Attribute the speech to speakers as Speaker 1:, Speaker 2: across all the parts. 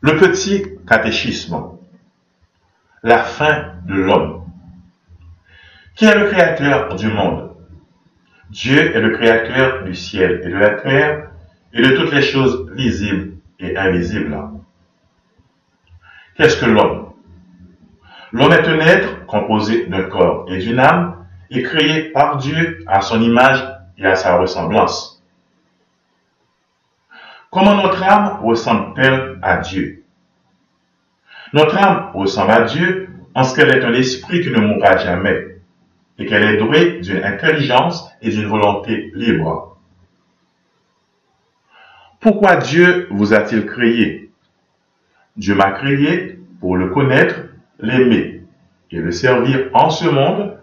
Speaker 1: Le petit catéchisme. La fin de l'homme. Qui est le créateur du monde? Dieu est le créateur du ciel et de la terre et de toutes les choses visibles et invisibles. Qu'est-ce que l'homme? L'homme est un être composé d'un corps et d'une âme et créé par Dieu à son image et à sa ressemblance. Comment notre âme ressemble-t-elle à Dieu? Notre âme ressemble à Dieu en ce qu'elle est un esprit qui ne mourra jamais et qu'elle est douée d'une intelligence et d'une volonté libre. Pourquoi Dieu vous a-t-il créé? Dieu m'a créé pour le connaître, l'aimer et le servir en ce monde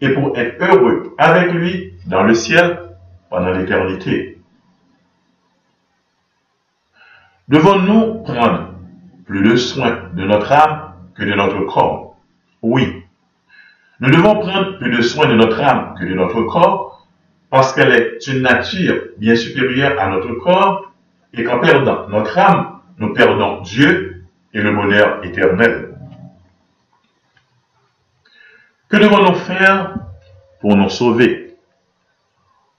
Speaker 1: et pour être heureux avec lui dans le ciel pendant l'éternité. Devons-nous prendre plus de soin de notre âme que de notre corps? Oui. Nous devons prendre plus de soin de notre âme que de notre corps parce qu'elle est une nature bien supérieure à notre corps et qu'en perdant notre âme, nous perdons Dieu et le bonheur éternel. Que devons-nous faire pour nous sauver?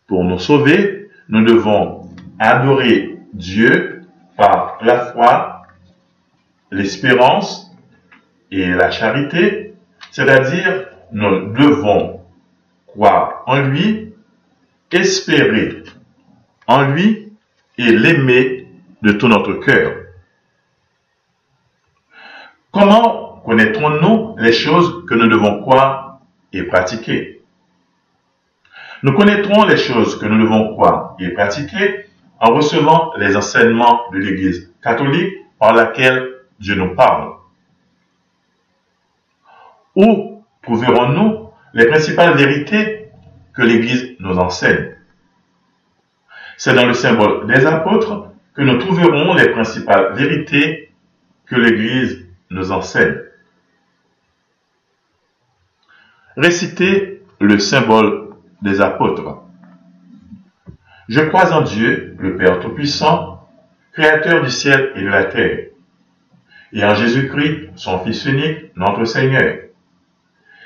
Speaker 1: Pour nous sauver, nous devons adorer Dieu par la foi, l'espérance et la charité, c'est-à-dire nous devons croire en lui, espérer en lui et l'aimer de tout notre cœur. Comment connaîtrons-nous les choses que nous devons croire et pratiquer? Nous connaîtrons les choses que nous devons croire et pratiquer en recevant les enseignements de l'Église catholique par laquelle Dieu nous parle. Où trouverons-nous les principales vérités que l'Église nous enseigne? C'est dans le symbole des apôtres que nous trouverons les principales vérités que l'Église nous enseigne. Récitez le symbole des apôtres. Je crois en Dieu, le Père Tout-Puissant, Créateur du ciel et de la terre, et en Jésus-Christ, son Fils unique, notre Seigneur,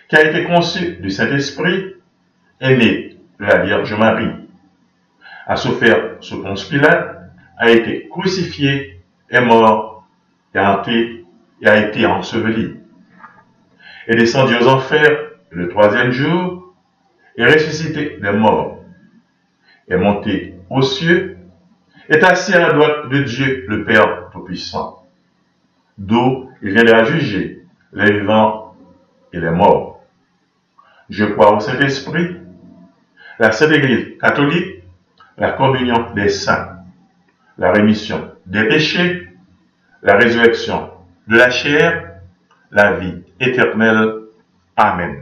Speaker 1: qui a été conçu du Saint-Esprit, est né de la Vierge Marie, a souffert sous Ponce Pilate, a été crucifié, est mort, est hanté et a été enseveli, est descendu aux enfers le troisième jour, et ressuscité des morts est monté aux cieux, est assis à la droite de Dieu, le Père Tout-Puissant. D'où il viendra juger les vivants et les morts. Je crois au Saint-Esprit, la Sainte Église catholique, la communion des saints, la rémission des péchés, la résurrection de la chair, la vie éternelle. Amen.